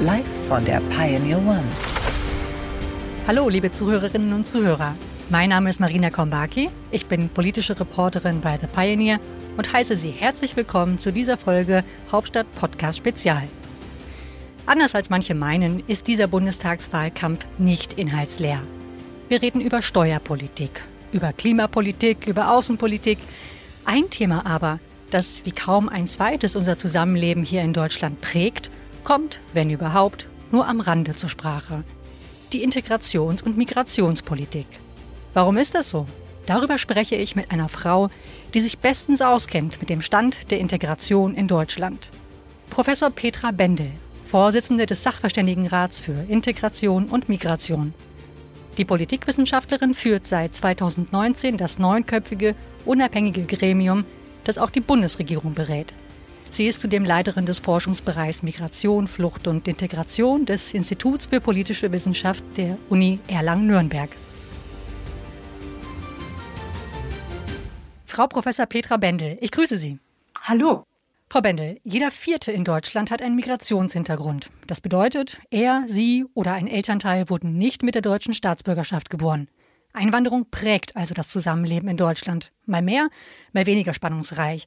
Live von der Pioneer One. Hallo, liebe Zuhörerinnen und Zuhörer. Mein Name ist Marina Kombaki. Ich bin politische Reporterin bei The Pioneer und heiße Sie herzlich willkommen zu dieser Folge Hauptstadt Podcast Spezial. Anders als manche meinen, ist dieser Bundestagswahlkampf nicht inhaltsleer. Wir reden über Steuerpolitik, über Klimapolitik, über Außenpolitik. Ein Thema aber, das wie kaum ein zweites unser Zusammenleben hier in Deutschland prägt kommt, wenn überhaupt, nur am Rande zur Sprache. Die Integrations- und Migrationspolitik. Warum ist das so? Darüber spreche ich mit einer Frau, die sich bestens auskennt mit dem Stand der Integration in Deutschland. Professor Petra Bendel, Vorsitzende des Sachverständigenrats für Integration und Migration. Die Politikwissenschaftlerin führt seit 2019 das neunköpfige, unabhängige Gremium, das auch die Bundesregierung berät. Sie ist zudem Leiterin des Forschungsbereichs Migration, Flucht und Integration des Instituts für politische Wissenschaft der Uni Erlangen-Nürnberg. Frau Professor Petra Bendel, ich grüße Sie. Hallo. Frau Bendel, jeder Vierte in Deutschland hat einen Migrationshintergrund. Das bedeutet, er, sie oder ein Elternteil wurden nicht mit der deutschen Staatsbürgerschaft geboren. Einwanderung prägt also das Zusammenleben in Deutschland. Mal mehr, mal weniger spannungsreich.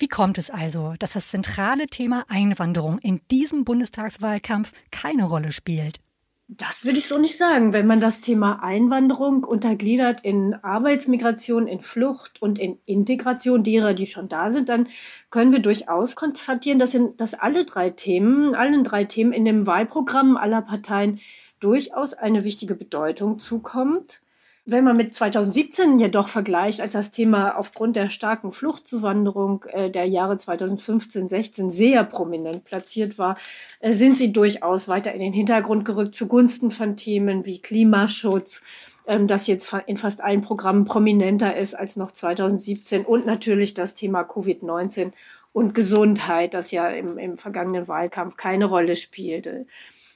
Wie kommt es also, dass das zentrale Thema Einwanderung in diesem Bundestagswahlkampf keine Rolle spielt? Das würde ich so nicht sagen. Wenn man das Thema Einwanderung untergliedert in Arbeitsmigration, in Flucht und in Integration derer, die schon da sind, dann können wir durchaus konstatieren, dass, in, dass alle drei Themen, allen drei Themen in dem Wahlprogramm aller Parteien durchaus eine wichtige Bedeutung zukommt. Wenn man mit 2017 jedoch vergleicht, als das Thema aufgrund der starken Fluchtzuwanderung äh, der Jahre 2015, 16 sehr prominent platziert war, äh, sind sie durchaus weiter in den Hintergrund gerückt zugunsten von Themen wie Klimaschutz, ähm, das jetzt in fast allen Programmen prominenter ist als noch 2017 und natürlich das Thema Covid-19 und Gesundheit, das ja im, im vergangenen Wahlkampf keine Rolle spielte.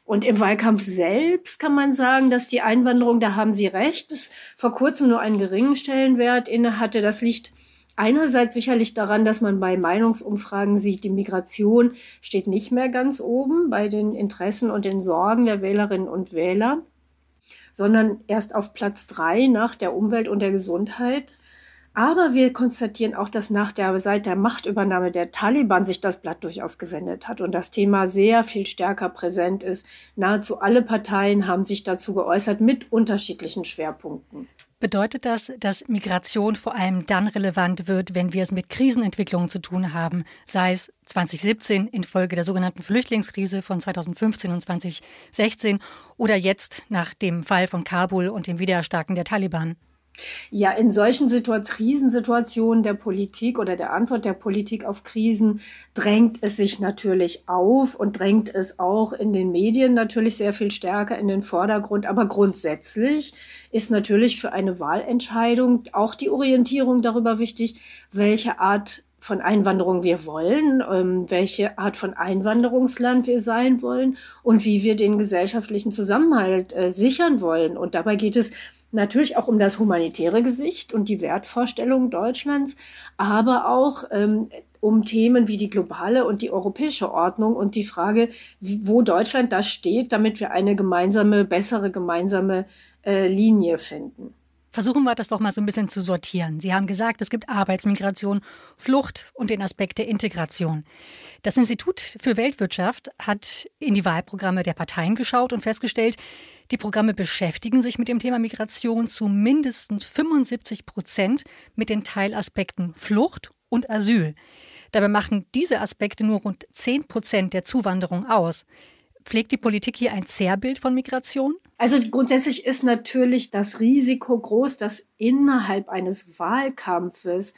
Und im Wahlkampf selbst kann man sagen, dass die Einwanderung, da haben Sie recht, bis vor kurzem nur einen geringen Stellenwert inne hatte. Das liegt einerseits sicherlich daran, dass man bei Meinungsumfragen sieht, die Migration steht nicht mehr ganz oben bei den Interessen und den Sorgen der Wählerinnen und Wähler, sondern erst auf Platz drei nach der Umwelt und der Gesundheit. Aber wir konstatieren auch, dass nach der, seit der Machtübernahme der Taliban sich das Blatt durchaus gewendet hat und das Thema sehr viel stärker präsent ist. Nahezu alle Parteien haben sich dazu geäußert mit unterschiedlichen Schwerpunkten. Bedeutet das, dass Migration vor allem dann relevant wird, wenn wir es mit Krisenentwicklungen zu tun haben, sei es 2017 infolge der sogenannten Flüchtlingskrise von 2015 und 2016 oder jetzt nach dem Fall von Kabul und dem Wiedererstarken der Taliban? Ja, in solchen Situation, Krisensituationen der Politik oder der Antwort der Politik auf Krisen drängt es sich natürlich auf und drängt es auch in den Medien natürlich sehr viel stärker in den Vordergrund. Aber grundsätzlich ist natürlich für eine Wahlentscheidung auch die Orientierung darüber wichtig, welche Art von Einwanderung wir wollen, ähm, welche Art von Einwanderungsland wir sein wollen und wie wir den gesellschaftlichen Zusammenhalt äh, sichern wollen. Und dabei geht es natürlich auch um das humanitäre Gesicht und die Wertvorstellungen Deutschlands, aber auch ähm, um Themen wie die globale und die europäische Ordnung und die Frage, wo Deutschland da steht, damit wir eine gemeinsame, bessere gemeinsame äh, Linie finden. Versuchen wir das doch mal so ein bisschen zu sortieren. Sie haben gesagt, es gibt Arbeitsmigration, Flucht und den Aspekt der Integration. Das Institut für Weltwirtschaft hat in die Wahlprogramme der Parteien geschaut und festgestellt, die Programme beschäftigen sich mit dem Thema Migration zu mindestens 75 Prozent mit den Teilaspekten Flucht und Asyl. Dabei machen diese Aspekte nur rund 10 Prozent der Zuwanderung aus. Pflegt die Politik hier ein Zerrbild von Migration? Also grundsätzlich ist natürlich das Risiko groß, dass innerhalb eines Wahlkampfes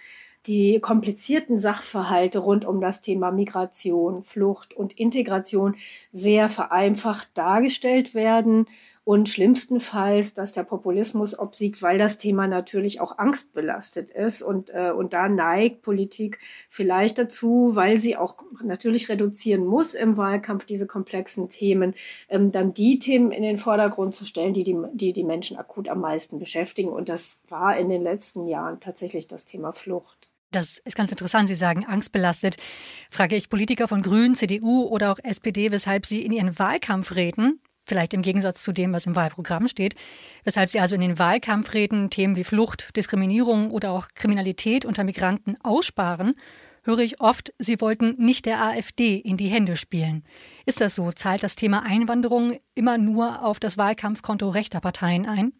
die komplizierten Sachverhalte rund um das Thema Migration, Flucht und Integration sehr vereinfacht dargestellt werden und schlimmstenfalls, dass der Populismus obsiegt, weil das Thema natürlich auch angstbelastet ist und, äh, und da neigt Politik vielleicht dazu, weil sie auch natürlich reduzieren muss im Wahlkampf diese komplexen Themen, ähm, dann die Themen in den Vordergrund zu stellen, die die, die die Menschen akut am meisten beschäftigen und das war in den letzten Jahren tatsächlich das Thema Flucht. Das ist ganz interessant. Sie sagen angstbelastet. Frage ich Politiker von Grünen, CDU oder auch SPD, weshalb sie in ihren Wahlkampfreden, vielleicht im Gegensatz zu dem, was im Wahlprogramm steht, weshalb sie also in den Wahlkampfreden Themen wie Flucht, Diskriminierung oder auch Kriminalität unter Migranten aussparen, höre ich oft, sie wollten nicht der AfD in die Hände spielen. Ist das so? Zahlt das Thema Einwanderung immer nur auf das Wahlkampfkonto rechter Parteien ein?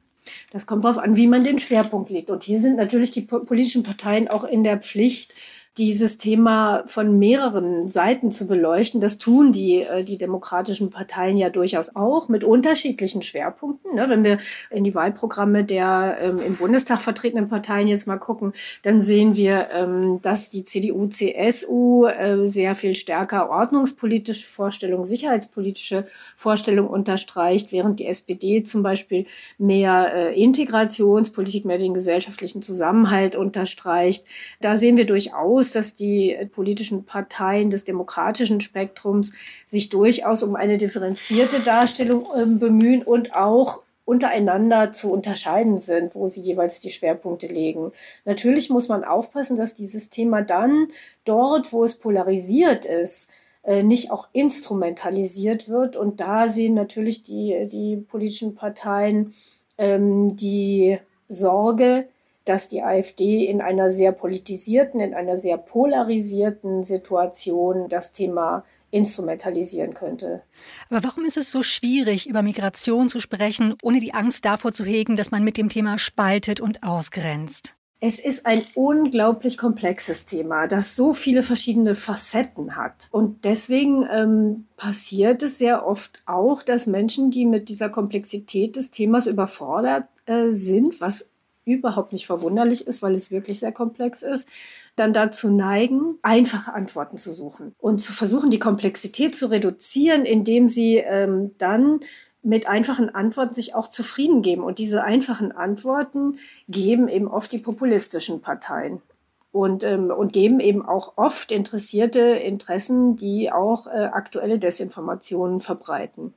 Das kommt darauf an, wie man den Schwerpunkt legt. Und hier sind natürlich die politischen Parteien auch in der Pflicht, dieses Thema von mehreren Seiten zu beleuchten. Das tun die, äh, die demokratischen Parteien ja durchaus auch mit unterschiedlichen Schwerpunkten. Ne? Wenn wir in die Wahlprogramme der ähm, im Bundestag vertretenen Parteien jetzt mal gucken, dann sehen wir, ähm, dass die CDU, CSU äh, sehr viel stärker ordnungspolitische Vorstellungen, sicherheitspolitische Vorstellungen unterstreicht, während die SPD zum Beispiel mehr äh, Integrationspolitik, mehr den gesellschaftlichen Zusammenhalt unterstreicht. Da sehen wir durchaus, bewusst, dass die politischen Parteien des demokratischen Spektrums sich durchaus um eine differenzierte Darstellung äh, bemühen und auch untereinander zu unterscheiden sind, wo sie jeweils die Schwerpunkte legen. Natürlich muss man aufpassen, dass dieses Thema dann dort, wo es polarisiert ist, äh, nicht auch instrumentalisiert wird. Und da sehen natürlich die, die politischen Parteien ähm, die Sorge, dass die AfD in einer sehr politisierten, in einer sehr polarisierten Situation das Thema instrumentalisieren könnte. Aber warum ist es so schwierig, über Migration zu sprechen, ohne die Angst davor zu hegen, dass man mit dem Thema spaltet und ausgrenzt? Es ist ein unglaublich komplexes Thema, das so viele verschiedene Facetten hat. Und deswegen ähm, passiert es sehr oft auch, dass Menschen, die mit dieser Komplexität des Themas überfordert äh, sind, was überhaupt nicht verwunderlich ist, weil es wirklich sehr komplex ist, dann dazu neigen, einfache Antworten zu suchen und zu versuchen, die Komplexität zu reduzieren, indem sie ähm, dann mit einfachen Antworten sich auch zufrieden geben. Und diese einfachen Antworten geben eben oft die populistischen Parteien und, ähm, und geben eben auch oft interessierte Interessen, die auch äh, aktuelle Desinformationen verbreiten.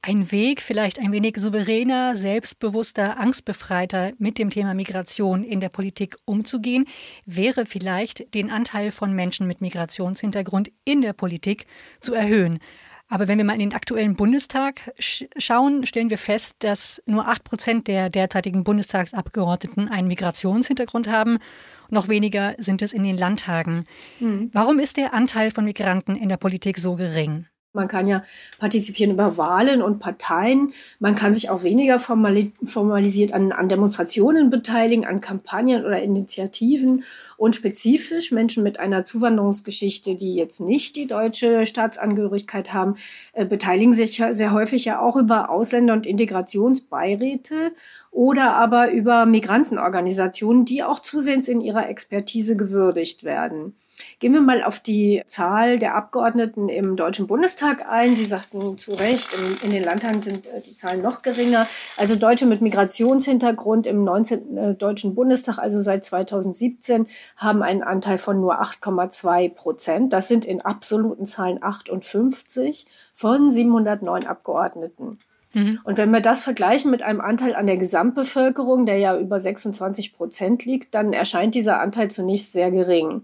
Ein Weg, vielleicht ein wenig souveräner, selbstbewusster, angstbefreiter mit dem Thema Migration in der Politik umzugehen, wäre vielleicht den Anteil von Menschen mit Migrationshintergrund in der Politik zu erhöhen. Aber wenn wir mal in den aktuellen Bundestag sch schauen, stellen wir fest, dass nur acht Prozent der derzeitigen Bundestagsabgeordneten einen Migrationshintergrund haben. Noch weniger sind es in den Landtagen. Mhm. Warum ist der Anteil von Migranten in der Politik so gering? Man kann ja partizipieren über Wahlen und Parteien. Man kann sich auch weniger formalisiert an, an, Demonstrationen beteiligen, an Kampagnen oder Initiativen. Und spezifisch Menschen mit einer Zuwanderungsgeschichte, die jetzt nicht die deutsche Staatsangehörigkeit haben, äh, beteiligen sich ja sehr häufig ja auch über Ausländer- und Integrationsbeiräte oder aber über Migrantenorganisationen, die auch zusehends in ihrer Expertise gewürdigt werden. Gehen wir mal auf die Zahl der Abgeordneten im Deutschen Bundestag ein. Sie sagten zu Recht, in, in den Landtagen sind äh, die Zahlen noch geringer. Also Deutsche mit Migrationshintergrund im 19. Äh, Deutschen Bundestag, also seit 2017, haben einen Anteil von nur 8,2 Prozent. Das sind in absoluten Zahlen 58 von 709 Abgeordneten. Mhm. Und wenn wir das vergleichen mit einem Anteil an der Gesamtbevölkerung, der ja über 26 Prozent liegt, dann erscheint dieser Anteil zunächst sehr gering.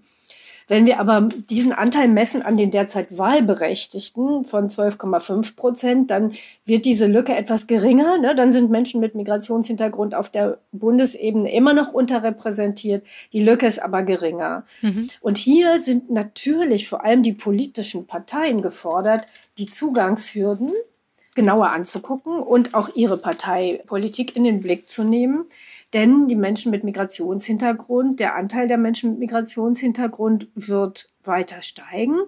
Wenn wir aber diesen Anteil messen an den derzeit Wahlberechtigten von 12,5 Prozent, dann wird diese Lücke etwas geringer. Ne? Dann sind Menschen mit Migrationshintergrund auf der Bundesebene immer noch unterrepräsentiert. Die Lücke ist aber geringer. Mhm. Und hier sind natürlich vor allem die politischen Parteien gefordert, die Zugangshürden genauer anzugucken und auch ihre Parteipolitik in den Blick zu nehmen. Denn die Menschen mit Migrationshintergrund, der Anteil der Menschen mit Migrationshintergrund wird weiter steigen.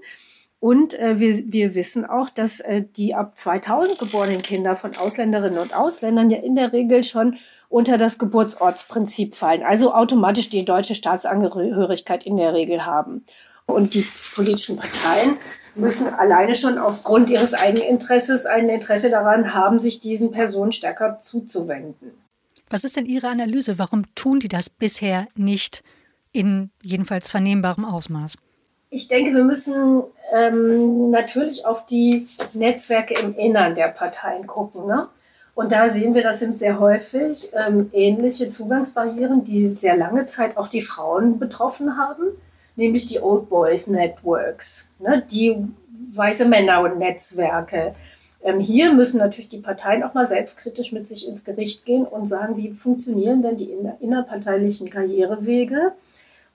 Und äh, wir, wir wissen auch, dass äh, die ab 2000 geborenen Kinder von Ausländerinnen und Ausländern ja in der Regel schon unter das Geburtsortsprinzip fallen, also automatisch die deutsche Staatsangehörigkeit in der Regel haben. Und die politischen Parteien müssen alleine schon aufgrund ihres Eigeninteresses ein Interesse daran haben, sich diesen Personen stärker zuzuwenden. Was ist denn Ihre Analyse? Warum tun die das bisher nicht in jedenfalls vernehmbarem Ausmaß? Ich denke, wir müssen ähm, natürlich auf die Netzwerke im Innern der Parteien gucken. Ne? Und da sehen wir, das sind sehr häufig ähm, ähnliche Zugangsbarrieren, die sehr lange Zeit auch die Frauen betroffen haben, nämlich die Old Boys Networks, ne? die weiße Männer und Netzwerke. Ähm, hier müssen natürlich die Parteien auch mal selbstkritisch mit sich ins Gericht gehen und sagen, wie funktionieren denn die inner innerparteilichen Karrierewege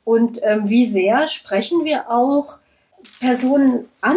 und ähm, wie sehr sprechen wir auch Personen an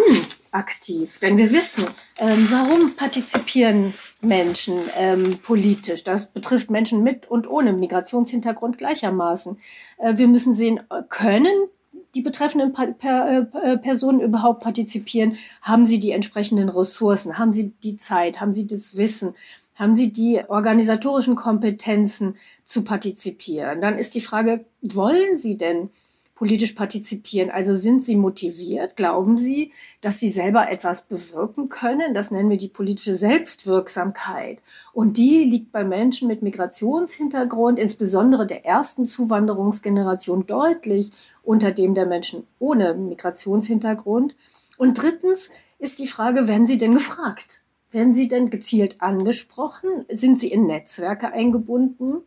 aktiv. Denn wir wissen, ähm, warum partizipieren Menschen ähm, politisch. Das betrifft Menschen mit und ohne Migrationshintergrund gleichermaßen. Äh, wir müssen sehen, äh, können die betreffenden pa per, äh, Personen überhaupt partizipieren? Haben sie die entsprechenden Ressourcen? Haben sie die Zeit? Haben sie das Wissen? Haben sie die organisatorischen Kompetenzen zu partizipieren? Dann ist die Frage, wollen sie denn politisch partizipieren. Also sind sie motiviert? Glauben sie, dass sie selber etwas bewirken können? Das nennen wir die politische Selbstwirksamkeit. Und die liegt bei Menschen mit Migrationshintergrund, insbesondere der ersten Zuwanderungsgeneration, deutlich unter dem der Menschen ohne Migrationshintergrund. Und drittens ist die Frage, werden sie denn gefragt? Werden sie denn gezielt angesprochen? Sind sie in Netzwerke eingebunden?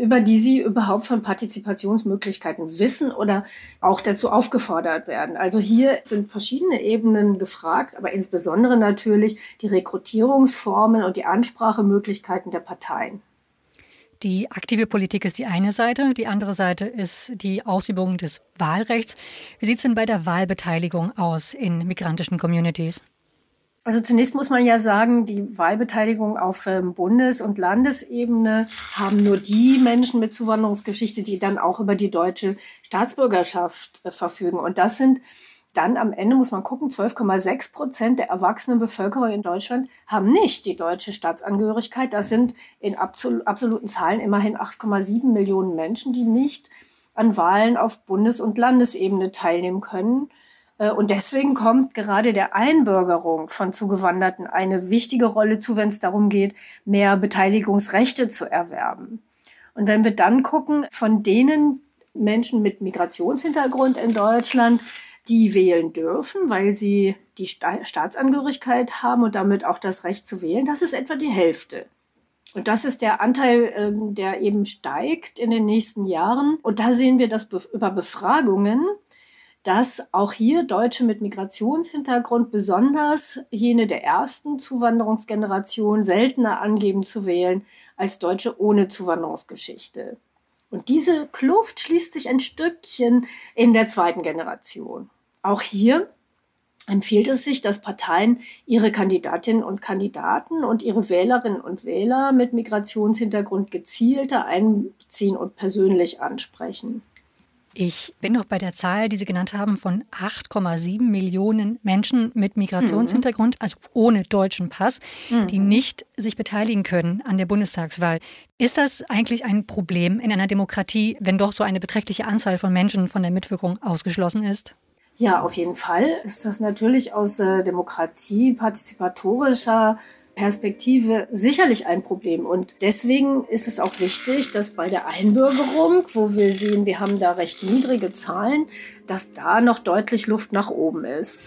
Über die sie überhaupt von Partizipationsmöglichkeiten wissen oder auch dazu aufgefordert werden. Also hier sind verschiedene Ebenen gefragt, aber insbesondere natürlich die Rekrutierungsformen und die Ansprachemöglichkeiten der Parteien. Die aktive Politik ist die eine Seite, die andere Seite ist die Ausübung des Wahlrechts. Wie sieht es denn bei der Wahlbeteiligung aus in migrantischen Communities? Also zunächst muss man ja sagen, die Wahlbeteiligung auf ähm, Bundes- und Landesebene haben nur die Menschen mit Zuwanderungsgeschichte, die dann auch über die deutsche Staatsbürgerschaft äh, verfügen. Und das sind dann am Ende, muss man gucken, 12,6 Prozent der erwachsenen Bevölkerung in Deutschland haben nicht die deutsche Staatsangehörigkeit. Das sind in absoluten Zahlen immerhin 8,7 Millionen Menschen, die nicht an Wahlen auf Bundes- und Landesebene teilnehmen können. Äh, und deswegen kommt gerade der Einbürgerung von Zugewanderten eine wichtige Rolle zu, wenn es darum geht, mehr Beteiligungsrechte zu erwerben. Und wenn wir dann gucken, von denen Menschen mit Migrationshintergrund in Deutschland, die wählen dürfen, weil sie die Staatsangehörigkeit haben und damit auch das Recht zu wählen, das ist etwa die Hälfte. Und das ist der Anteil, ähm, der eben steigt in den nächsten Jahren. Und da sehen wir das über Befragungen, dass auch hier Deutsche mit Migrationshintergrund, besonders jene der ersten Zuwanderungsgeneration, seltener angeben zu wählen als Deutsche ohne Zuwanderungsgeschichte. Und diese Kluft schließt sich ein Stückchen in der zweiten Generation. Auch hier empfiehlt es sich, dass Parteien ihre Kandidatinnen und Kandidaten und ihre Wählerinnen und Wähler mit Migrationshintergrund gezielter einbeziehen und persönlich ansprechen. Ich bin noch bei der Zahl, die Sie genannt haben, von 8,7 Millionen Menschen mit Migrationshintergrund, mhm. also ohne deutschen Pass, mhm. die nicht sich beteiligen können an der Bundestagswahl. Ist das eigentlich ein Problem in einer Demokratie, wenn doch so eine beträchtliche Anzahl von Menschen von der Mitwirkung ausgeschlossen ist? Ja, auf jeden Fall ist das natürlich aus äh, Demokratie partizipatorischer Perspektive sicherlich ein Problem. Und deswegen ist es auch wichtig, dass bei der Einbürgerung, wo wir sehen, wir haben da recht niedrige Zahlen, dass da noch deutlich Luft nach oben ist.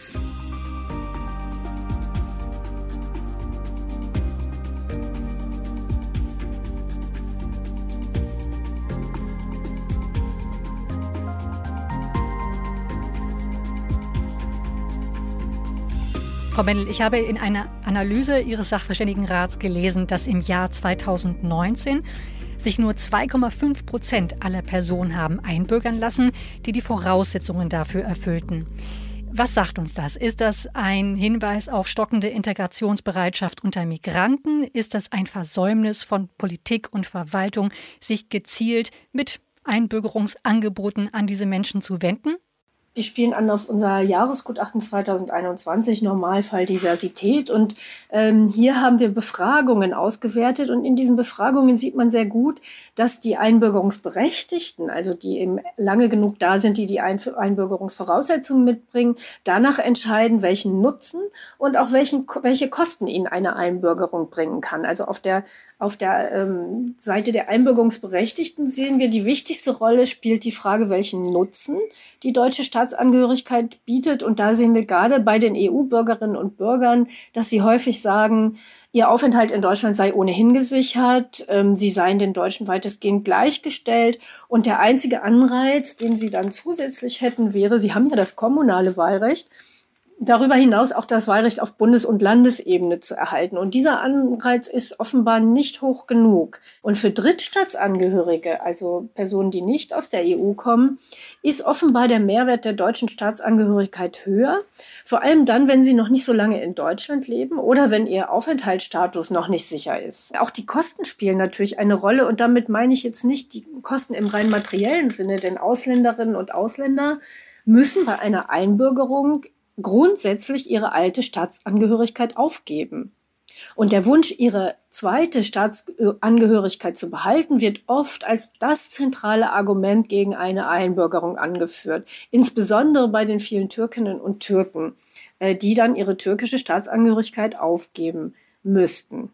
Frau Bendel, ich habe in einer Analyse Ihres Sachverständigenrats gelesen, dass im Jahr 2019 sich nur 2,5 Prozent aller Personen haben einbürgern lassen, die die Voraussetzungen dafür erfüllten. Was sagt uns das? Ist das ein Hinweis auf stockende Integrationsbereitschaft unter Migranten? Ist das ein Versäumnis von Politik und Verwaltung, sich gezielt mit Einbürgerungsangeboten an diese Menschen zu wenden? Die spielen an auf unser Jahresgutachten 2021, Normalfall Diversität. Und ähm, hier haben wir Befragungen ausgewertet. Und in diesen Befragungen sieht man sehr gut, dass die Einbürgerungsberechtigten, also die eben lange genug da sind, die die Einbürgerungsvoraussetzungen mitbringen, danach entscheiden, welchen Nutzen und auch welchen, welche Kosten ihnen eine Einbürgerung bringen kann. Also auf der, auf der ähm, Seite der Einbürgerungsberechtigten sehen wir, die wichtigste Rolle spielt die Frage, welchen Nutzen die deutsche Staatsangehörigkeit bietet. Und da sehen wir gerade bei den EU-Bürgerinnen und Bürgern, dass sie häufig sagen, Ihr Aufenthalt in Deutschland sei ohnehin gesichert, ähm, sie seien den Deutschen weitestgehend gleichgestellt und der einzige Anreiz, den sie dann zusätzlich hätten, wäre, sie haben ja das kommunale Wahlrecht, darüber hinaus auch das Wahlrecht auf Bundes- und Landesebene zu erhalten. Und dieser Anreiz ist offenbar nicht hoch genug. Und für Drittstaatsangehörige, also Personen, die nicht aus der EU kommen, ist offenbar der Mehrwert der deutschen Staatsangehörigkeit höher. Vor allem dann, wenn sie noch nicht so lange in Deutschland leben oder wenn ihr Aufenthaltsstatus noch nicht sicher ist. Auch die Kosten spielen natürlich eine Rolle und damit meine ich jetzt nicht die Kosten im rein materiellen Sinne, denn Ausländerinnen und Ausländer müssen bei einer Einbürgerung grundsätzlich ihre alte Staatsangehörigkeit aufgeben. Und der Wunsch, ihre zweite Staatsangehörigkeit zu behalten, wird oft als das zentrale Argument gegen eine Einbürgerung angeführt. Insbesondere bei den vielen Türkinnen und Türken, äh, die dann ihre türkische Staatsangehörigkeit aufgeben müssten.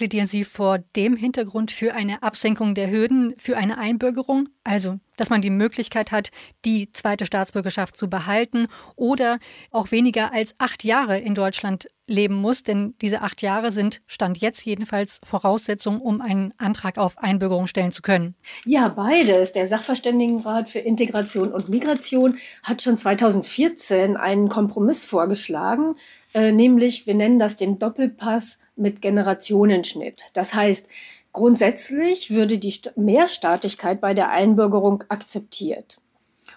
Plädieren Sie vor dem Hintergrund für eine Absenkung der Hürden für eine Einbürgerung? Also, dass man die Möglichkeit hat, die zweite Staatsbürgerschaft zu behalten oder auch weniger als acht Jahre in Deutschland leben muss, denn diese acht Jahre sind, Stand jetzt jedenfalls, Voraussetzung, um einen Antrag auf Einbürgerung stellen zu können. Ja, beides. Der Sachverständigenrat für Integration und Migration hat schon 2014 einen Kompromiss vorgeschlagen, äh, nämlich wir nennen das den Doppelpass mit Generationenschnitt. Das heißt, grundsätzlich würde die Mehrstaatlichkeit bei der Einbürgerung akzeptiert.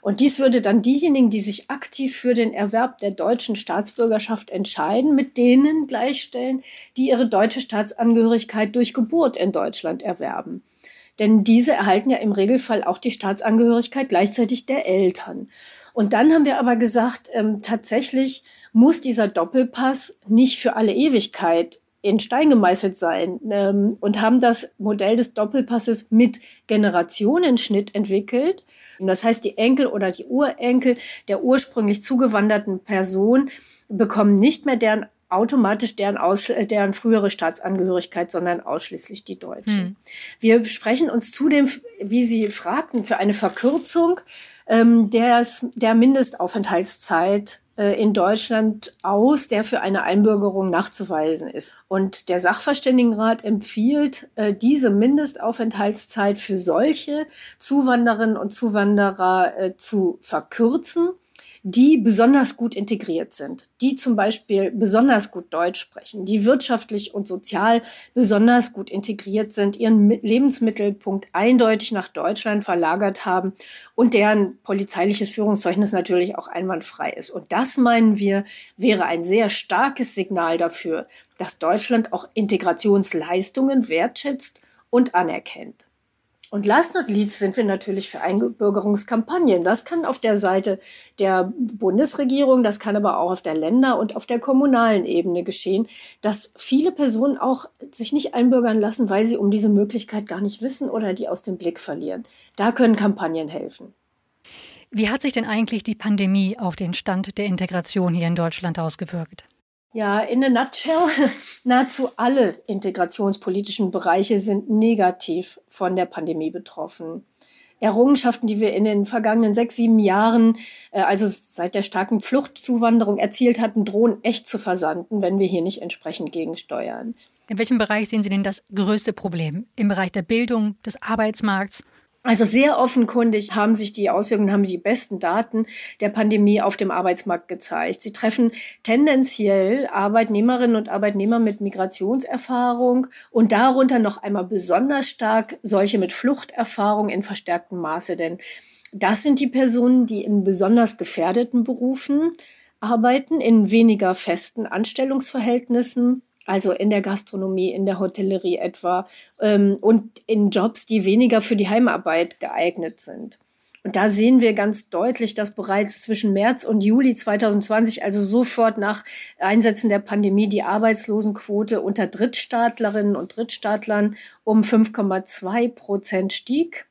Und dies würde dann diejenigen, die sich aktiv für den Erwerb der deutschen Staatsbürgerschaft entscheiden, mit denen gleichstellen, die ihre deutsche Staatsangehörigkeit durch Geburt in Deutschland erwerben. Denn diese erhalten ja im Regelfall auch die Staatsangehörigkeit gleichzeitig der Eltern. Und dann haben wir aber gesagt, ähm, tatsächlich muss dieser Doppelpass nicht für alle Ewigkeit in Stein gemeißelt sein ähm, und haben das Modell des Doppelpasses mit Generationenschnitt entwickelt. Und das heißt, die Enkel oder die Urenkel der ursprünglich zugewanderten Person bekommen nicht mehr deren automatisch deren, Aus deren frühere Staatsangehörigkeit, sondern ausschließlich die deutsche. Hm. Wir sprechen uns zudem, wie Sie fragten, für eine Verkürzung ähm, des, der Mindestaufenthaltszeit äh, in Deutschland aus, der für eine Einbürgerung nachzuweisen ist. Und der Sachverständigenrat empfiehlt, äh, diese Mindestaufenthaltszeit für solche Zuwanderinnen und Zuwanderer äh, zu verkürzen die besonders gut integriert sind, die zum Beispiel besonders gut Deutsch sprechen, die wirtschaftlich und sozial besonders gut integriert sind, ihren Lebensmittelpunkt eindeutig nach Deutschland verlagert haben und deren polizeiliches Führungszeugnis natürlich auch einwandfrei ist. Und das meinen wir wäre ein sehr starkes Signal dafür, dass Deutschland auch Integrationsleistungen wertschätzt und anerkennt. Und last not least sind wir natürlich für Einbürgerungskampagnen. Das kann auf der Seite der Bundesregierung, das kann aber auch auf der Länder- und auf der kommunalen Ebene geschehen, dass viele Personen auch sich nicht einbürgern lassen, weil sie um diese Möglichkeit gar nicht wissen oder die aus dem Blick verlieren. Da können Kampagnen helfen. Wie hat sich denn eigentlich die Pandemie auf den Stand der Integration hier in Deutschland ausgewirkt? Ja, in a nutshell, nahezu alle integrationspolitischen Bereiche sind negativ von der Pandemie betroffen. Errungenschaften, die wir in den vergangenen sechs, sieben Jahren, äh, also seit der starken Fluchtzuwanderung erzielt hatten, drohen echt zu versanden, wenn wir hier nicht entsprechend gegensteuern. In welchem Bereich sehen Sie denn das größte Problem? Im Bereich der Bildung, des Arbeitsmarkts also sehr offenkundig haben sich die Auswirkungen, haben die besten Daten der Pandemie auf dem Arbeitsmarkt gezeigt. Sie treffen tendenziell Arbeitnehmerinnen und Arbeitnehmer mit Migrationserfahrung und darunter noch einmal besonders stark solche mit Fluchterfahrung in verstärktem Maße. Denn das sind die Personen, die in besonders gefährdeten Berufen arbeiten, in weniger festen Anstellungsverhältnissen also in der Gastronomie, in der Hotellerie etwa ähm, und in Jobs, die weniger für die Heimarbeit geeignet sind. Und da sehen wir ganz deutlich, dass bereits zwischen März und Juli 2020, also sofort nach Einsetzen der Pandemie, die Arbeitslosenquote unter Drittstaatlerinnen und Drittstaatlern um 5,2 Prozent stieg.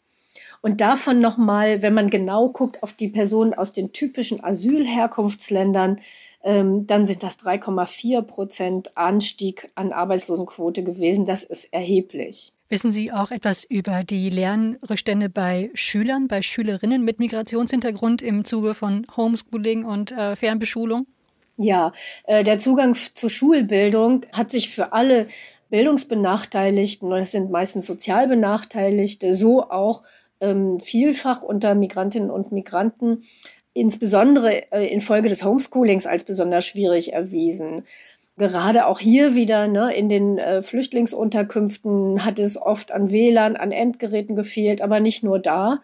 Und davon nochmal, wenn man genau guckt auf die Personen aus den typischen Asylherkunftsländern, dann sind das 3,4 Prozent Anstieg an Arbeitslosenquote gewesen. Das ist erheblich. Wissen Sie auch etwas über die Lernrückstände bei Schülern, bei Schülerinnen mit Migrationshintergrund im Zuge von Homeschooling und äh, Fernbeschulung? Ja, äh, der Zugang zur Schulbildung hat sich für alle Bildungsbenachteiligten, und das sind meistens sozial Benachteiligte, so auch ähm, vielfach unter Migrantinnen und Migranten, insbesondere äh, infolge des Homeschoolings als besonders schwierig erwiesen. Gerade auch hier wieder ne, in den äh, Flüchtlingsunterkünften hat es oft an WLAN, an Endgeräten gefehlt, aber nicht nur da.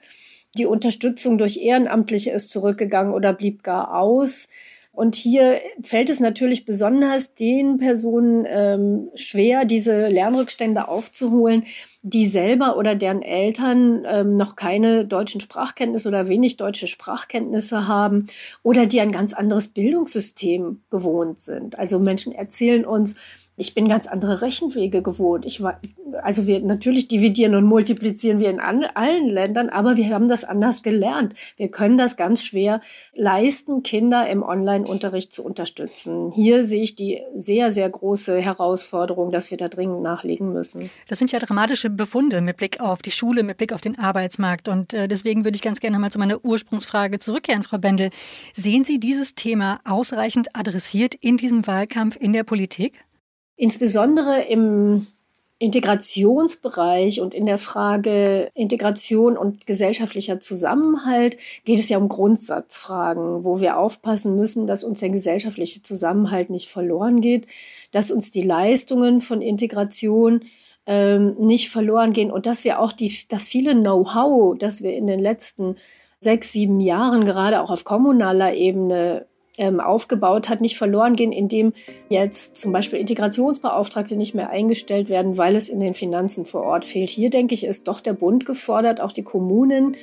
Die Unterstützung durch Ehrenamtliche ist zurückgegangen oder blieb gar aus. Und hier fällt es natürlich besonders den Personen ähm, schwer, diese Lernrückstände aufzuholen, die selber oder deren Eltern ähm, noch keine deutschen Sprachkenntnisse oder wenig deutsche Sprachkenntnisse haben oder die ein ganz anderes Bildungssystem gewohnt sind. Also Menschen erzählen uns, ich bin ganz andere Rechenwege gewohnt. Ich war, also wir natürlich dividieren und multiplizieren wir in an, allen Ländern, aber wir haben das anders gelernt. Wir können das ganz schwer leisten, Kinder im Online-Unterricht zu unterstützen. Hier sehe ich die sehr, sehr große Herausforderung, dass wir da dringend nachlegen müssen. Das sind ja dramatische Befunde mit Blick auf die Schule, mit Blick auf den Arbeitsmarkt. Und äh, deswegen würde ich ganz gerne mal zu meiner Ursprungsfrage zurückkehren, Frau Bendel. Sehen Sie dieses Thema ausreichend adressiert in diesem Wahlkampf in der Politik? Insbesondere im Integrationsbereich und in der Frage Integration und gesellschaftlicher Zusammenhalt geht es ja um Grundsatzfragen, wo wir aufpassen müssen, dass uns der gesellschaftliche Zusammenhalt nicht verloren geht, dass uns die Leistungen von Integration ähm, nicht verloren gehen und dass wir auch die, das viele Know-how, das wir in den letzten sechs, sieben Jahren gerade auch auf kommunaler Ebene aufgebaut hat, nicht verloren gehen, indem jetzt zum Beispiel Integrationsbeauftragte nicht mehr eingestellt werden, weil es in den Finanzen vor Ort fehlt. Hier denke ich, ist doch der Bund gefordert, auch die Kommunen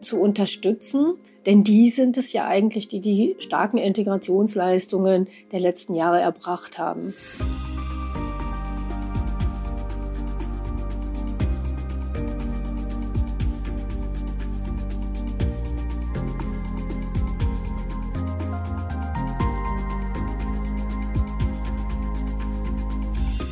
zu unterstützen, denn die sind es ja eigentlich, die die starken Integrationsleistungen der letzten Jahre erbracht haben.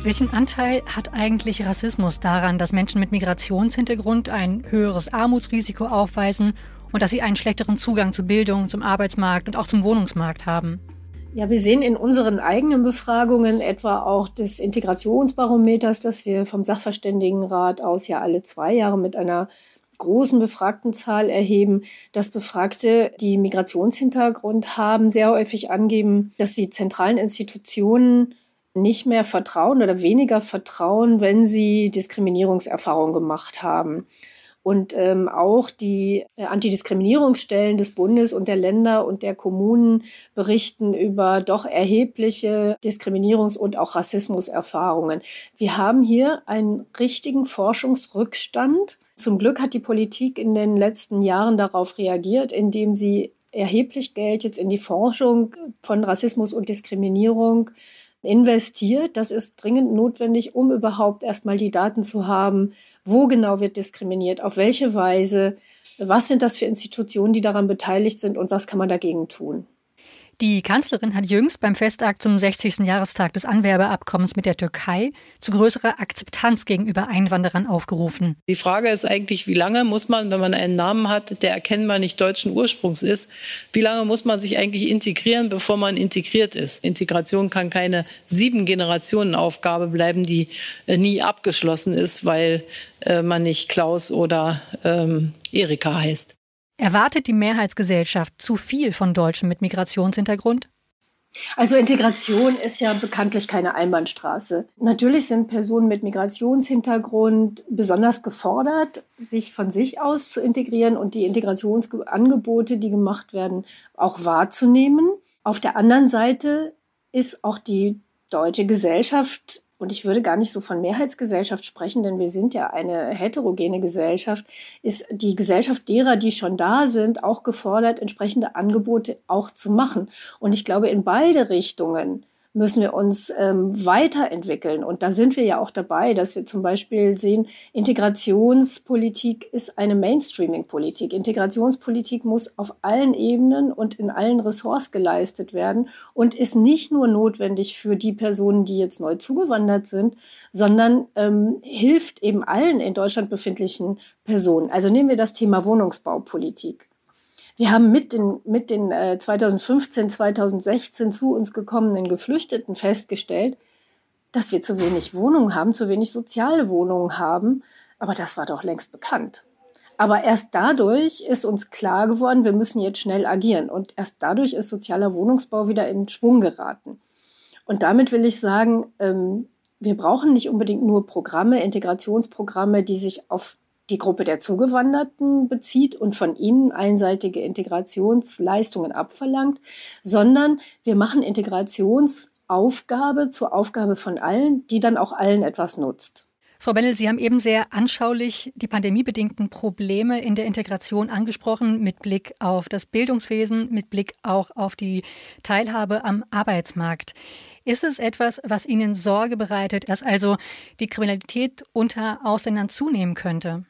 Welchen Anteil hat eigentlich Rassismus daran, dass Menschen mit Migrationshintergrund ein höheres Armutsrisiko aufweisen und dass sie einen schlechteren Zugang zu Bildung, zum Arbeitsmarkt und auch zum Wohnungsmarkt haben? Ja, wir sehen in unseren eigenen Befragungen, etwa auch des Integrationsbarometers, das wir vom Sachverständigenrat aus ja alle zwei Jahre mit einer großen Befragtenzahl erheben, dass Befragte, die Migrationshintergrund haben, sehr häufig angeben, dass die zentralen Institutionen nicht mehr vertrauen oder weniger vertrauen, wenn sie Diskriminierungserfahrungen gemacht haben. Und ähm, auch die äh, Antidiskriminierungsstellen des Bundes und der Länder und der Kommunen berichten über doch erhebliche Diskriminierungs- und auch Rassismuserfahrungen. Wir haben hier einen richtigen Forschungsrückstand. Zum Glück hat die Politik in den letzten Jahren darauf reagiert, indem sie erheblich Geld jetzt in die Forschung von Rassismus und Diskriminierung investiert. Das ist dringend notwendig, um überhaupt erstmal die Daten zu haben, wo genau wird diskriminiert, auf welche Weise, was sind das für Institutionen, die daran beteiligt sind und was kann man dagegen tun. Die Kanzlerin hat jüngst beim Festakt zum 60. Jahrestag des Anwerbeabkommens mit der Türkei zu größerer Akzeptanz gegenüber Einwanderern aufgerufen. Die Frage ist eigentlich, wie lange muss man, wenn man einen Namen hat, der erkennbar nicht deutschen Ursprungs ist, wie lange muss man sich eigentlich integrieren, bevor man integriert ist? Integration kann keine sieben Generationen Aufgabe bleiben, die äh, nie abgeschlossen ist, weil äh, man nicht Klaus oder ähm, Erika heißt. Erwartet die Mehrheitsgesellschaft zu viel von Deutschen mit Migrationshintergrund? Also Integration ist ja bekanntlich keine Einbahnstraße. Natürlich sind Personen mit Migrationshintergrund besonders gefordert, sich von sich aus zu integrieren und die Integrationsangebote, die gemacht werden, auch wahrzunehmen. Auf der anderen Seite ist auch die deutsche Gesellschaft, und ich würde gar nicht so von Mehrheitsgesellschaft sprechen, denn wir sind ja eine heterogene Gesellschaft, ist die Gesellschaft derer, die schon da sind, auch gefordert, entsprechende Angebote auch zu machen. Und ich glaube, in beide Richtungen müssen wir uns ähm, weiterentwickeln. Und da sind wir ja auch dabei, dass wir zum Beispiel sehen, Integrationspolitik ist eine Mainstreaming-Politik. Integrationspolitik muss auf allen Ebenen und in allen Ressorts geleistet werden und ist nicht nur notwendig für die Personen, die jetzt neu zugewandert sind, sondern ähm, hilft eben allen in Deutschland befindlichen Personen. Also nehmen wir das Thema Wohnungsbaupolitik. Wir haben mit den, mit den äh, 2015, 2016 zu uns gekommenen Geflüchteten festgestellt, dass wir zu wenig Wohnungen haben, zu wenig soziale Wohnungen haben. Aber das war doch längst bekannt. Aber erst dadurch ist uns klar geworden, wir müssen jetzt schnell agieren. Und erst dadurch ist sozialer Wohnungsbau wieder in Schwung geraten. Und damit will ich sagen, ähm, wir brauchen nicht unbedingt nur Programme, Integrationsprogramme, die sich auf die Gruppe der Zugewanderten bezieht und von ihnen einseitige Integrationsleistungen abverlangt, sondern wir machen Integrationsaufgabe zur Aufgabe von allen, die dann auch allen etwas nutzt. Frau Bennel, Sie haben eben sehr anschaulich die pandemiebedingten Probleme in der Integration angesprochen, mit Blick auf das Bildungswesen, mit Blick auch auf die Teilhabe am Arbeitsmarkt. Ist es etwas, was Ihnen Sorge bereitet, dass also die Kriminalität unter Ausländern zunehmen könnte?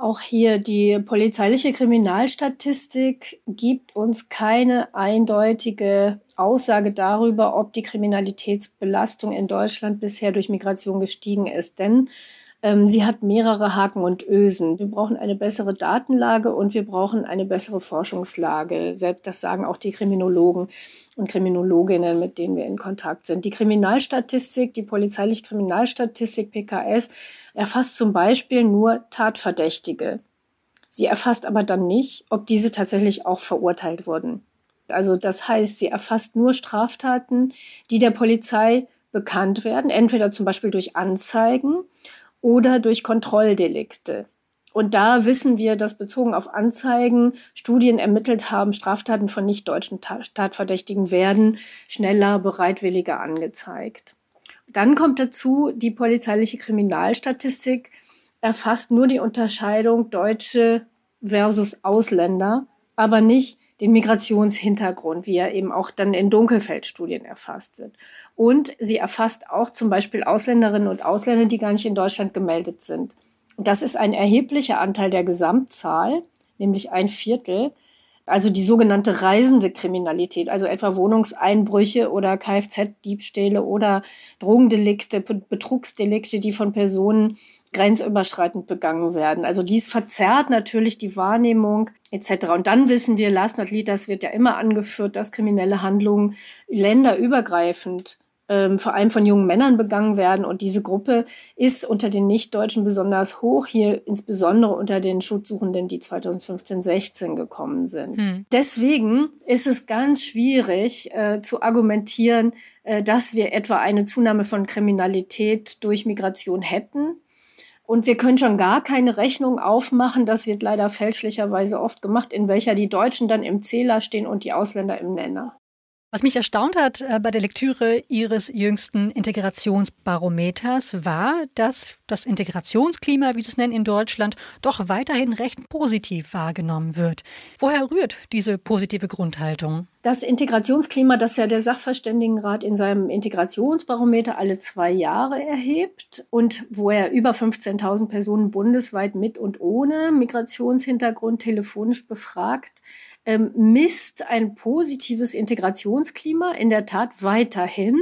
Auch hier die polizeiliche Kriminalstatistik gibt uns keine eindeutige Aussage darüber, ob die Kriminalitätsbelastung in Deutschland bisher durch Migration gestiegen ist. Denn ähm, sie hat mehrere Haken und Ösen. Wir brauchen eine bessere Datenlage und wir brauchen eine bessere Forschungslage. Selbst das sagen auch die Kriminologen und Kriminologinnen, mit denen wir in Kontakt sind. Die Kriminalstatistik, die polizeiliche Kriminalstatistik PKS, erfasst zum Beispiel nur Tatverdächtige. Sie erfasst aber dann nicht, ob diese tatsächlich auch verurteilt wurden. Also das heißt, sie erfasst nur Straftaten, die der Polizei bekannt werden, entweder zum Beispiel durch Anzeigen oder durch Kontrolldelikte. Und da wissen wir, dass bezogen auf Anzeigen Studien ermittelt haben, Straftaten von nicht-deutschen Tatverdächtigen werden schneller, bereitwilliger angezeigt. Dann kommt dazu, die polizeiliche Kriminalstatistik erfasst nur die Unterscheidung Deutsche versus Ausländer, aber nicht den Migrationshintergrund, wie er eben auch dann in Dunkelfeldstudien erfasst wird. Und sie erfasst auch zum Beispiel Ausländerinnen und Ausländer, die gar nicht in Deutschland gemeldet sind. Das ist ein erheblicher Anteil der Gesamtzahl, nämlich ein Viertel. Also die sogenannte reisende Kriminalität, also etwa Wohnungseinbrüche oder Kfz-Diebstähle oder Drogendelikte, Betrugsdelikte, die von Personen grenzüberschreitend begangen werden. Also dies verzerrt natürlich die Wahrnehmung etc. Und dann wissen wir, last not least, das wird ja immer angeführt, dass kriminelle Handlungen länderübergreifend ähm, vor allem von jungen Männern begangen werden. Und diese Gruppe ist unter den Nichtdeutschen besonders hoch, hier insbesondere unter den Schutzsuchenden, die 2015, 16 gekommen sind. Hm. Deswegen ist es ganz schwierig äh, zu argumentieren, äh, dass wir etwa eine Zunahme von Kriminalität durch Migration hätten. Und wir können schon gar keine Rechnung aufmachen, das wird leider fälschlicherweise oft gemacht, in welcher die Deutschen dann im Zähler stehen und die Ausländer im Nenner. Was mich erstaunt hat äh, bei der Lektüre Ihres jüngsten Integrationsbarometers war, dass das Integrationsklima, wie Sie es nennen, in Deutschland doch weiterhin recht positiv wahrgenommen wird. Woher rührt diese positive Grundhaltung? Das Integrationsklima, das ja der Sachverständigenrat in seinem Integrationsbarometer alle zwei Jahre erhebt und wo er über 15.000 Personen bundesweit mit und ohne Migrationshintergrund telefonisch befragt, ähm, misst ein positives Integrationsklima in der Tat weiterhin.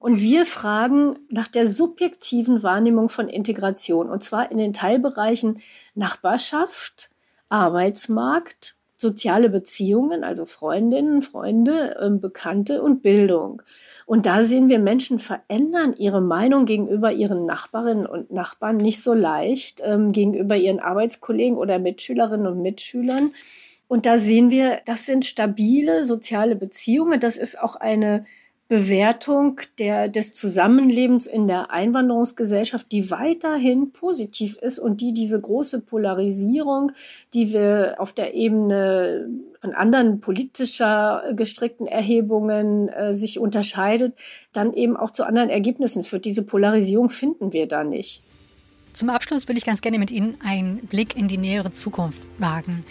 Und wir fragen nach der subjektiven Wahrnehmung von Integration, und zwar in den Teilbereichen Nachbarschaft, Arbeitsmarkt, soziale Beziehungen, also Freundinnen, Freunde, äh, Bekannte und Bildung. Und da sehen wir, Menschen verändern ihre Meinung gegenüber ihren Nachbarinnen und Nachbarn nicht so leicht, ähm, gegenüber ihren Arbeitskollegen oder Mitschülerinnen und Mitschülern. Und da sehen wir, das sind stabile soziale Beziehungen. Das ist auch eine Bewertung der, des Zusammenlebens in der Einwanderungsgesellschaft, die weiterhin positiv ist und die diese große Polarisierung, die wir auf der Ebene von anderen politischer gestrickten Erhebungen äh, sich unterscheidet, dann eben auch zu anderen Ergebnissen führt. Diese Polarisierung finden wir da nicht. Zum Abschluss will ich ganz gerne mit Ihnen einen Blick in die nähere Zukunft wagen.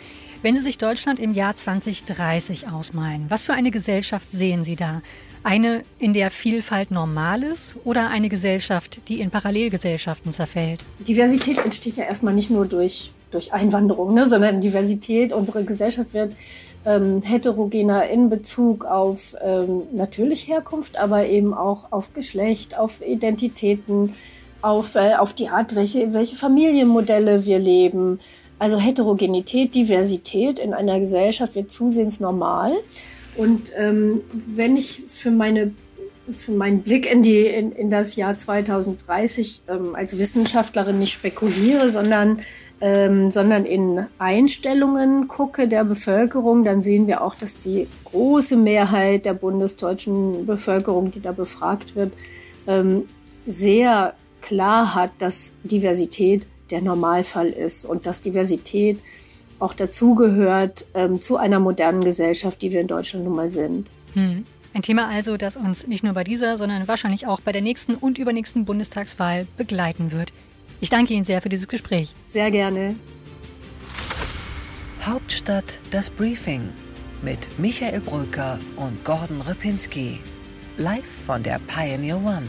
Wenn Sie sich Deutschland im Jahr 2030 ausmalen, was für eine Gesellschaft sehen Sie da? Eine, in der Vielfalt normal ist oder eine Gesellschaft, die in Parallelgesellschaften zerfällt? Diversität entsteht ja erstmal nicht nur durch, durch Einwanderung, ne, sondern Diversität, unsere Gesellschaft wird ähm, heterogener in Bezug auf ähm, natürlich Herkunft, aber eben auch auf Geschlecht, auf Identitäten, auf, äh, auf die Art, welche, welche Familienmodelle wir leben. Also Heterogenität, Diversität in einer Gesellschaft wird zusehends normal. Und ähm, wenn ich für meine für meinen Blick in, die, in, in das Jahr 2030 ähm, als Wissenschaftlerin nicht spekuliere, sondern, ähm, sondern in Einstellungen gucke der Bevölkerung, dann sehen wir auch, dass die große Mehrheit der bundesdeutschen Bevölkerung, die da befragt wird, ähm, sehr klar hat, dass Diversität der Normalfall ist und dass Diversität auch dazugehört ähm, zu einer modernen Gesellschaft, die wir in Deutschland nun mal sind. Hm. Ein Thema also, das uns nicht nur bei dieser, sondern wahrscheinlich auch bei der nächsten und übernächsten Bundestagswahl begleiten wird. Ich danke Ihnen sehr für dieses Gespräch. Sehr gerne. Hauptstadt das Briefing mit Michael Brücker und Gordon Ripinski. Live von der Pioneer One.